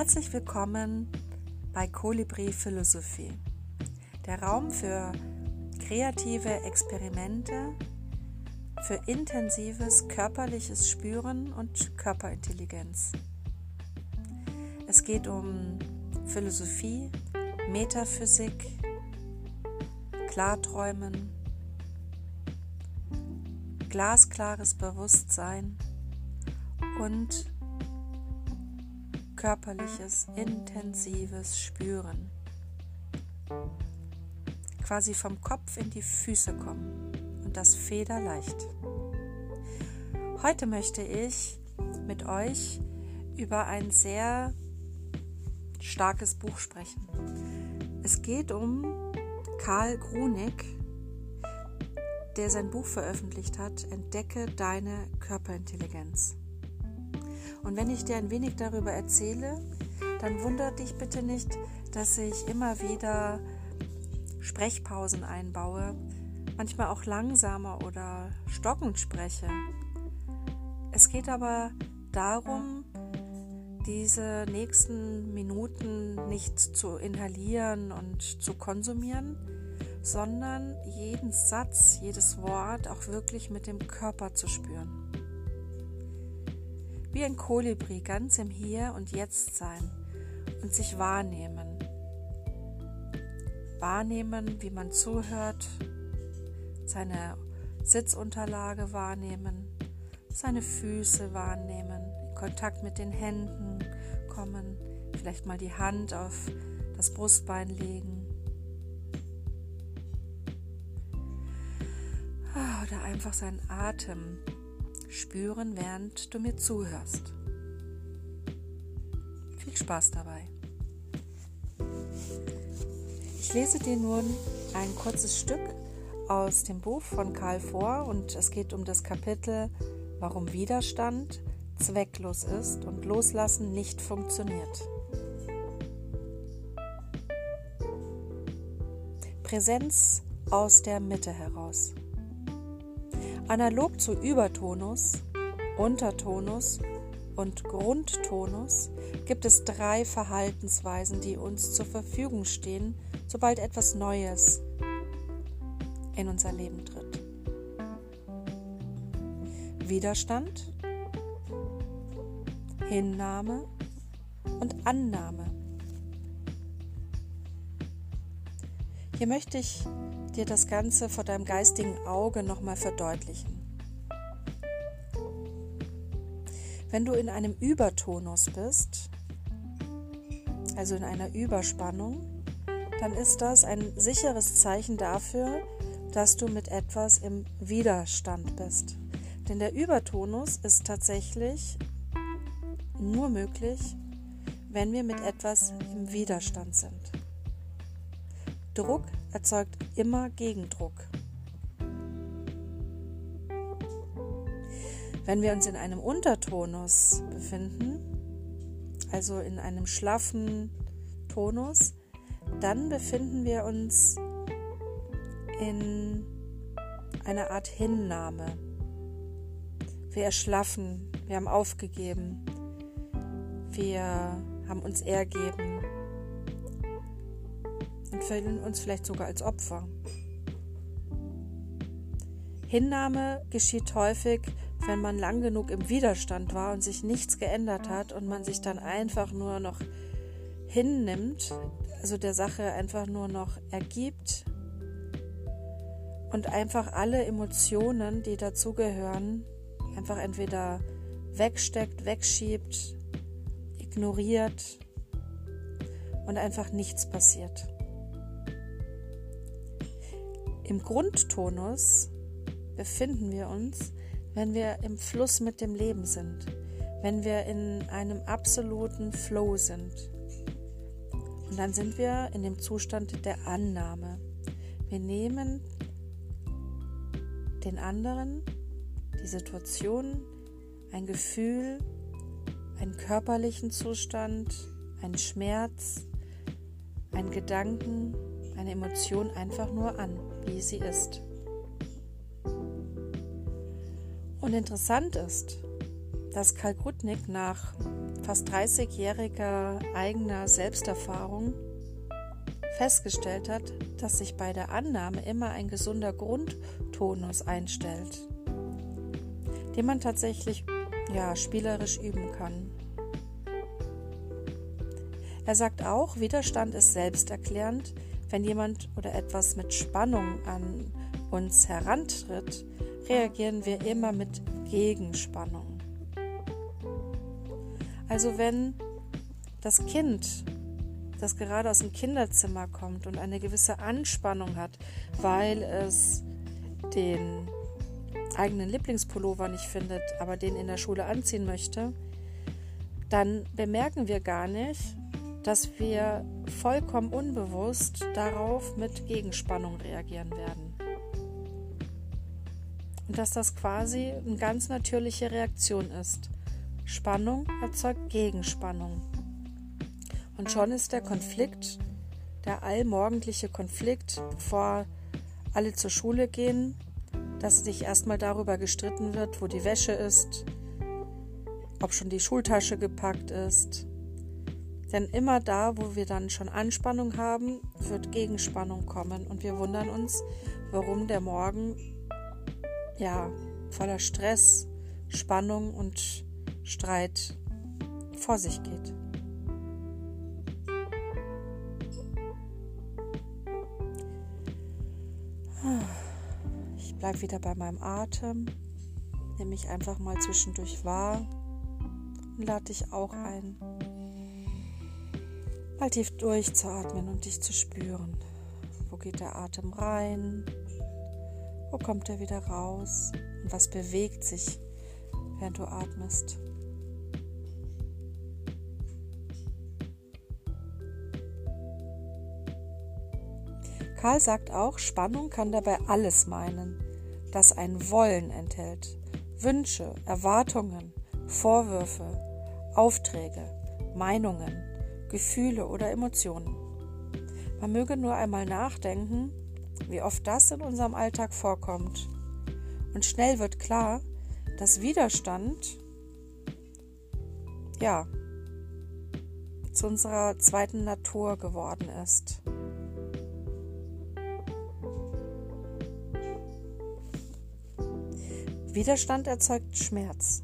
Herzlich willkommen bei Kolibri Philosophie, der Raum für kreative Experimente, für intensives körperliches Spüren und Körperintelligenz. Es geht um Philosophie, Metaphysik, Klarträumen, glasklares Bewusstsein und körperliches, intensives Spüren. Quasi vom Kopf in die Füße kommen und das federleicht. Heute möchte ich mit euch über ein sehr starkes Buch sprechen. Es geht um Karl Grunig, der sein Buch veröffentlicht hat, Entdecke deine Körperintelligenz. Und wenn ich dir ein wenig darüber erzähle, dann wundert dich bitte nicht, dass ich immer wieder Sprechpausen einbaue, manchmal auch langsamer oder stockend spreche. Es geht aber darum, diese nächsten Minuten nicht zu inhalieren und zu konsumieren, sondern jeden Satz, jedes Wort auch wirklich mit dem Körper zu spüren wie ein Kolibri ganz im Hier und Jetzt sein und sich wahrnehmen. Wahrnehmen, wie man zuhört, seine Sitzunterlage wahrnehmen, seine Füße wahrnehmen, in Kontakt mit den Händen kommen, vielleicht mal die Hand auf das Brustbein legen. Ah, oder einfach seinen Atem spüren, während du mir zuhörst. Viel Spaß dabei. Ich lese dir nun ein kurzes Stück aus dem Buch von Karl vor und es geht um das Kapitel Warum Widerstand zwecklos ist und Loslassen nicht funktioniert. Präsenz aus der Mitte heraus. Analog zu Übertonus, Untertonus und Grundtonus gibt es drei Verhaltensweisen, die uns zur Verfügung stehen, sobald etwas Neues in unser Leben tritt. Widerstand, Hinnahme und Annahme. Hier möchte ich dir das Ganze vor deinem geistigen Auge nochmal verdeutlichen. Wenn du in einem Übertonus bist, also in einer Überspannung, dann ist das ein sicheres Zeichen dafür, dass du mit etwas im Widerstand bist. Denn der Übertonus ist tatsächlich nur möglich, wenn wir mit etwas im Widerstand sind. Druck erzeugt immer Gegendruck. Wenn wir uns in einem Untertonus befinden, also in einem schlaffen Tonus, dann befinden wir uns in einer Art Hinnahme. Wir erschlaffen, wir haben aufgegeben, wir haben uns ergeben, und fühlen uns vielleicht sogar als Opfer. Hinnahme geschieht häufig, wenn man lang genug im Widerstand war und sich nichts geändert hat und man sich dann einfach nur noch hinnimmt, also der Sache einfach nur noch ergibt und einfach alle Emotionen, die dazugehören, einfach entweder wegsteckt, wegschiebt, ignoriert und einfach nichts passiert. Im Grundtonus befinden wir uns, wenn wir im Fluss mit dem Leben sind, wenn wir in einem absoluten Flow sind. Und dann sind wir in dem Zustand der Annahme. Wir nehmen den anderen, die Situation, ein Gefühl, einen körperlichen Zustand, einen Schmerz, einen Gedanken, eine Emotion einfach nur an, wie sie ist. Und interessant ist, dass Karl Grutnick nach fast 30-jähriger eigener Selbsterfahrung festgestellt hat, dass sich bei der Annahme immer ein gesunder Grundtonus einstellt, den man tatsächlich ja, spielerisch üben kann. Er sagt auch, Widerstand ist selbsterklärend. Wenn jemand oder etwas mit Spannung an uns herantritt, reagieren wir immer mit Gegenspannung. Also wenn das Kind, das gerade aus dem Kinderzimmer kommt und eine gewisse Anspannung hat, weil es den eigenen Lieblingspullover nicht findet, aber den in der Schule anziehen möchte, dann bemerken wir gar nicht, dass wir vollkommen unbewusst darauf mit Gegenspannung reagieren werden. Und dass das quasi eine ganz natürliche Reaktion ist. Spannung erzeugt Gegenspannung. Und schon ist der Konflikt, der allmorgendliche Konflikt, bevor alle zur Schule gehen, dass sich erstmal darüber gestritten wird, wo die Wäsche ist, ob schon die Schultasche gepackt ist. Denn immer da, wo wir dann schon Anspannung haben, wird Gegenspannung kommen. Und wir wundern uns, warum der Morgen ja voller Stress, Spannung und Streit vor sich geht. Ich bleibe wieder bei meinem Atem, nehme mich einfach mal zwischendurch wahr. Und lade dich auch ein, mal tief durchzuatmen und dich zu spüren. Wo geht der Atem rein? Wo kommt er wieder raus? Und was bewegt sich, während du atmest? Karl sagt auch, Spannung kann dabei alles meinen, das ein Wollen enthält. Wünsche, Erwartungen, Vorwürfe, Aufträge, Meinungen, Gefühle oder Emotionen. Man möge nur einmal nachdenken, wie oft das in unserem Alltag vorkommt. Und schnell wird klar, dass Widerstand, ja, zu unserer zweiten Natur geworden ist. Widerstand erzeugt Schmerz.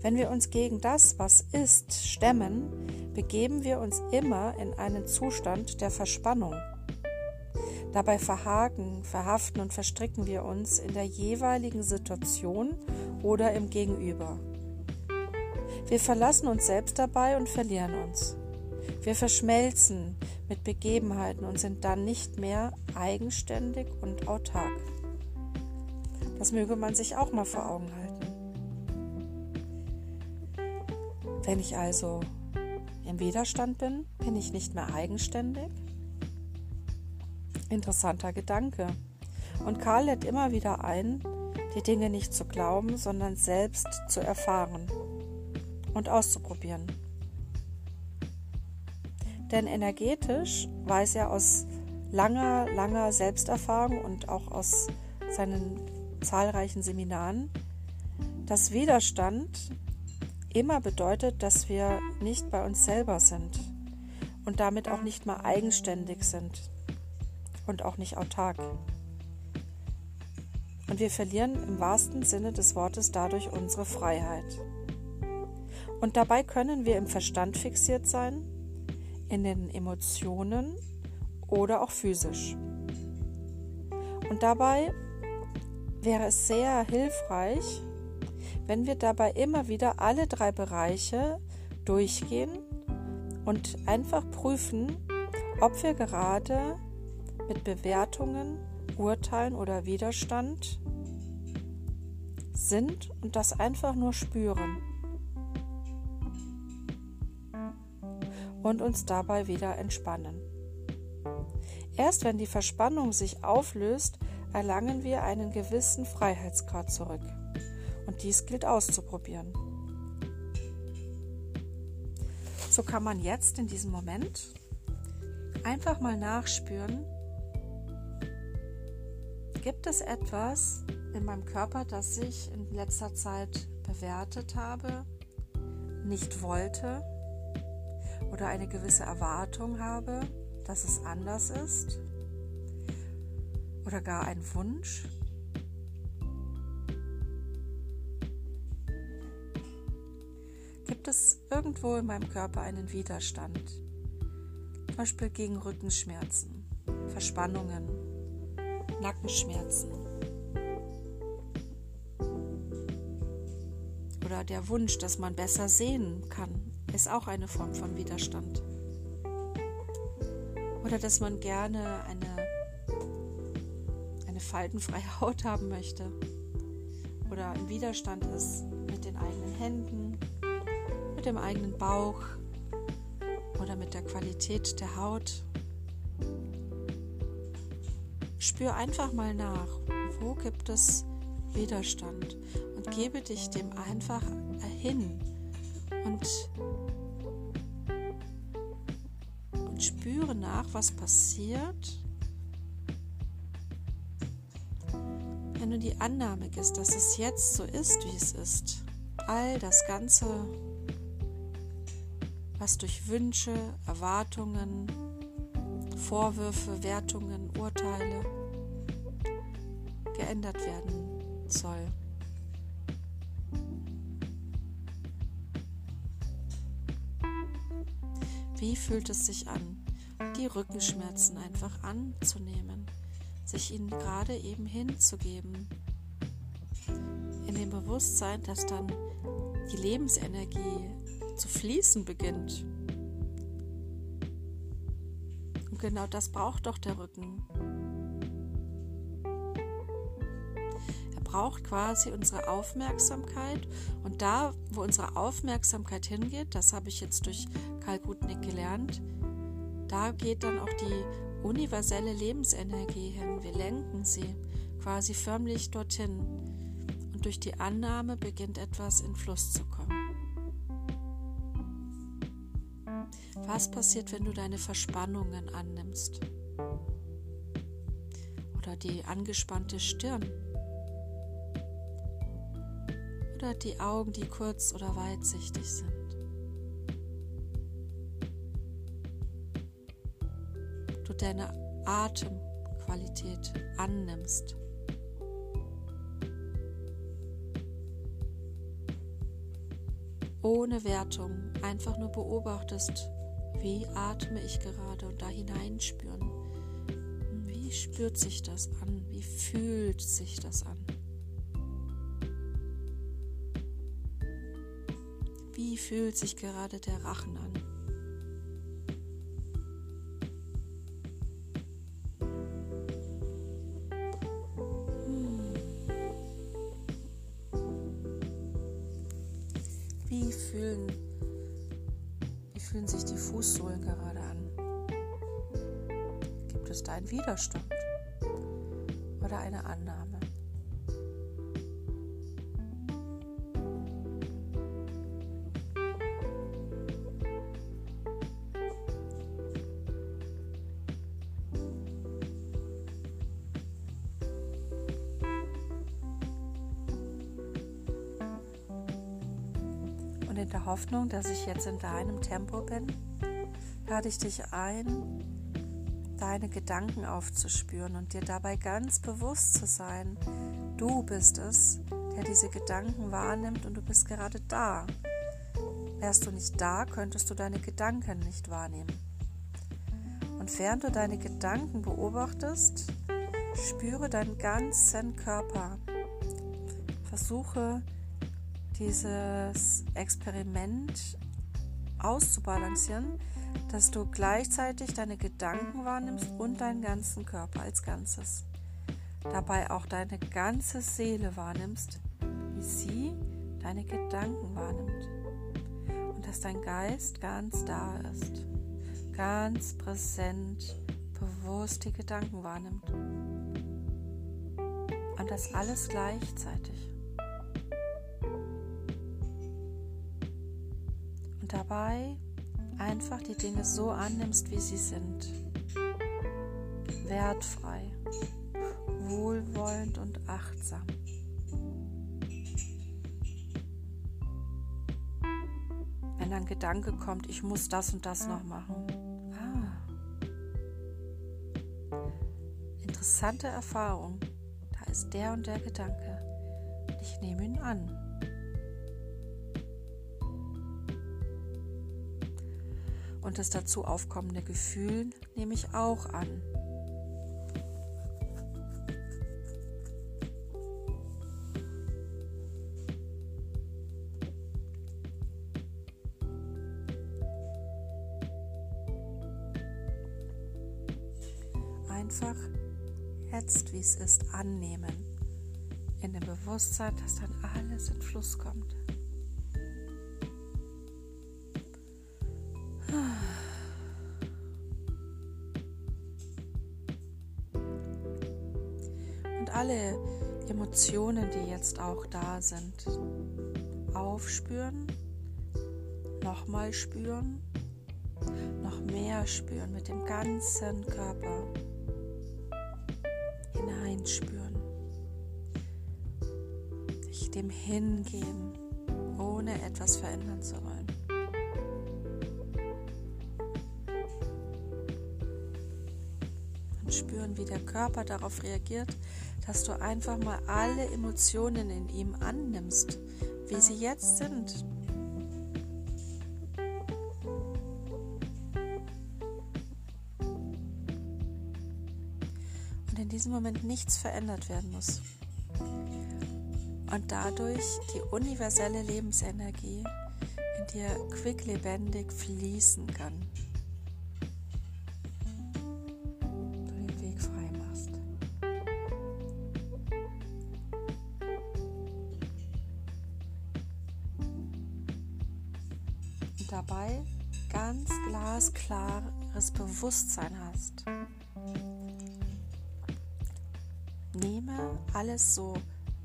Wenn wir uns gegen das, was ist, stemmen, begeben wir uns immer in einen Zustand der Verspannung. Dabei verhaken, verhaften und verstricken wir uns in der jeweiligen Situation oder im Gegenüber. Wir verlassen uns selbst dabei und verlieren uns. Wir verschmelzen mit Begebenheiten und sind dann nicht mehr eigenständig und autark. Das möge man sich auch mal vor Augen halten. Wenn ich also im Widerstand bin, bin ich nicht mehr eigenständig? Interessanter Gedanke. Und Karl lädt immer wieder ein, die Dinge nicht zu glauben, sondern selbst zu erfahren und auszuprobieren. Denn energetisch weiß er aus langer, langer Selbsterfahrung und auch aus seinen zahlreichen Seminaren, dass Widerstand immer bedeutet, dass wir nicht bei uns selber sind und damit auch nicht mal eigenständig sind und auch nicht autark. Und wir verlieren im wahrsten Sinne des Wortes dadurch unsere Freiheit. Und dabei können wir im Verstand fixiert sein, in den Emotionen oder auch physisch. Und dabei wäre es sehr hilfreich, wenn wir dabei immer wieder alle drei Bereiche durchgehen und einfach prüfen, ob wir gerade mit Bewertungen, Urteilen oder Widerstand sind und das einfach nur spüren und uns dabei wieder entspannen. Erst wenn die Verspannung sich auflöst, erlangen wir einen gewissen Freiheitsgrad zurück. Dies gilt auszuprobieren. So kann man jetzt in diesem Moment einfach mal nachspüren, gibt es etwas in meinem Körper, das ich in letzter Zeit bewertet habe nicht wollte oder eine gewisse Erwartung habe, dass es anders ist oder gar ein Wunsch. Gibt es irgendwo in meinem Körper einen Widerstand? Zum Beispiel gegen Rückenschmerzen, Verspannungen, Nackenschmerzen. Oder der Wunsch, dass man besser sehen kann, ist auch eine Form von Widerstand. Oder dass man gerne eine, eine faltenfreie Haut haben möchte. Oder im Widerstand ist mit den eigenen Händen, dem eigenen Bauch oder mit der Qualität der Haut. Spür einfach mal nach, wo gibt es Widerstand und gebe dich dem einfach hin und, und spüre nach, was passiert, wenn du die Annahme gibst, dass es jetzt so ist, wie es ist. All das Ganze, was durch Wünsche, Erwartungen, Vorwürfe, Wertungen, Urteile geändert werden soll. Wie fühlt es sich an, die Rückenschmerzen einfach anzunehmen, sich ihnen gerade eben hinzugeben, in dem Bewusstsein, dass dann die Lebensenergie zu fließen beginnt. Und genau das braucht doch der Rücken. Er braucht quasi unsere Aufmerksamkeit und da, wo unsere Aufmerksamkeit hingeht, das habe ich jetzt durch Karl Gutnick gelernt, da geht dann auch die universelle Lebensenergie hin. Wir lenken sie quasi förmlich dorthin. Und durch die Annahme beginnt etwas in Fluss zu kommen. Was passiert, wenn du deine Verspannungen annimmst? Oder die angespannte Stirn? Oder die Augen, die kurz oder weitsichtig sind? deine Atemqualität annimmst. Ohne Wertung, einfach nur beobachtest, wie atme ich gerade und da hineinspüren. Wie spürt sich das an? Wie fühlt sich das an? Wie fühlt sich gerade der Rachen an? Fühlen sich die Fußsohlen gerade an? Gibt es da einen Widerstand oder eine Annahme? Hoffnung, dass ich jetzt in deinem Tempo bin, lade ich dich ein, deine Gedanken aufzuspüren und dir dabei ganz bewusst zu sein, du bist es, der diese Gedanken wahrnimmt und du bist gerade da. Wärst du nicht da, könntest du deine Gedanken nicht wahrnehmen. Und während du deine Gedanken beobachtest, spüre deinen ganzen Körper. Versuche dieses Experiment auszubalancieren, dass du gleichzeitig deine Gedanken wahrnimmst und deinen ganzen Körper als Ganzes. Dabei auch deine ganze Seele wahrnimmst, wie sie deine Gedanken wahrnimmt. Und dass dein Geist ganz da ist, ganz präsent, bewusst die Gedanken wahrnimmt. Und das alles gleichzeitig. Dabei einfach die Dinge so annimmst, wie sie sind. Wertfrei, wohlwollend und achtsam. wenn ein Gedanke kommt, ich muss das und das noch machen. Ah. Interessante Erfahrung. Da ist der und der Gedanke. Ich nehme ihn an. Und das dazu aufkommende Gefühl nehme ich auch an. einfach jetzt, wie es ist, annehmen. In dem Bewusstsein, dass dann alles in Fluss kommt. Alle Emotionen, die jetzt auch da sind, aufspüren, nochmal spüren, noch mehr spüren mit dem ganzen Körper hineinspüren, sich dem hingeben, ohne etwas verändern zu wollen. Und spüren, wie der Körper darauf reagiert, dass du einfach mal alle Emotionen in ihm annimmst, wie sie jetzt sind, in diesem Moment nichts verändert werden muss. Und dadurch die universelle Lebensenergie in dir quicklebendig fließen kann. Bewusstsein hast. Nehme alles so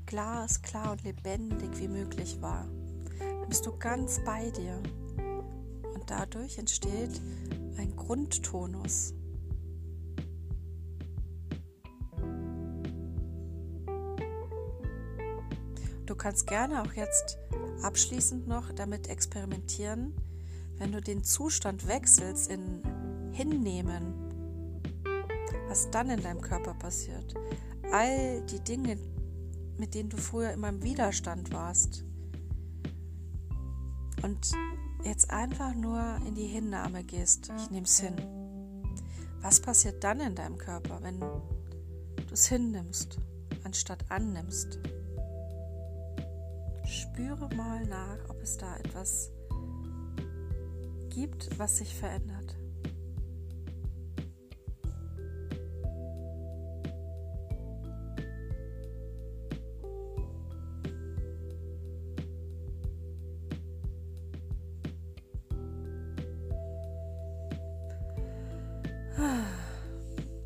glasklar und lebendig wie möglich wahr. Dann bist du ganz bei dir. Und dadurch entsteht ein Grundtonus. Du kannst gerne auch jetzt abschließend noch damit experimentieren, wenn du den Zustand wechselst in Hinnehmen, was dann in deinem Körper passiert all die Dinge, mit denen du früher immer im Widerstand warst. Und jetzt einfach nur in die Hinnahme gehst. Ich nehme es hin. Was passiert dann in deinem Körper, wenn du es hinnimmst, anstatt annimmst? Spüre mal nach, ob es da etwas gibt, was sich verändert.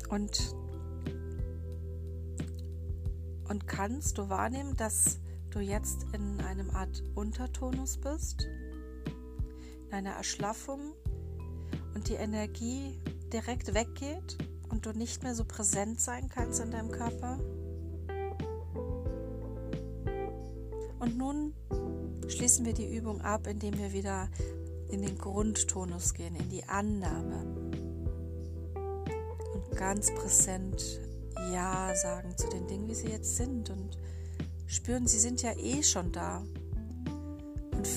Und, und kannst du wahrnehmen, dass du jetzt in einem Art Untertonus bist, in einer Erschlaffung und die Energie direkt weggeht und du nicht mehr so präsent sein kannst in deinem Körper? Und nun schließen wir die Übung ab, indem wir wieder in den Grundtonus gehen, in die Annahme ganz präsent Ja sagen zu den Dingen, wie sie jetzt sind und spüren, sie sind ja eh schon da. Und,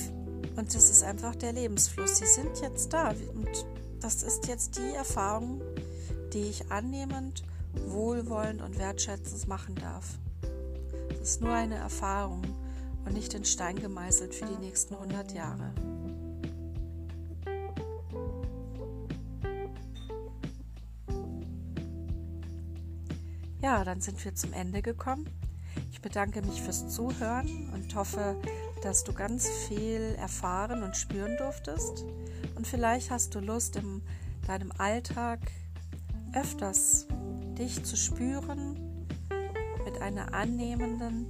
und das ist einfach der Lebensfluss. Sie sind jetzt da und das ist jetzt die Erfahrung, die ich annehmend, wohlwollend und wertschätzend machen darf. Das ist nur eine Erfahrung und nicht in Stein gemeißelt für die nächsten 100 Jahre. Dann sind wir zum Ende gekommen. Ich bedanke mich fürs Zuhören und hoffe, dass du ganz viel erfahren und spüren durftest. Und vielleicht hast du Lust, in deinem Alltag öfters dich zu spüren mit einer annehmenden,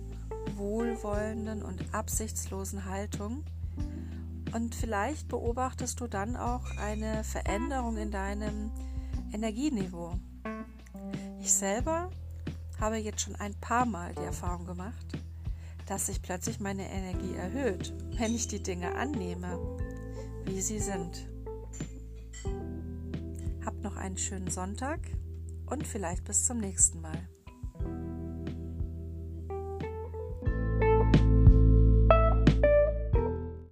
wohlwollenden und absichtslosen Haltung. Und vielleicht beobachtest du dann auch eine Veränderung in deinem Energieniveau. Ich selber habe jetzt schon ein paar Mal die Erfahrung gemacht, dass sich plötzlich meine Energie erhöht, wenn ich die Dinge annehme, wie sie sind. Habt noch einen schönen Sonntag und vielleicht bis zum nächsten Mal.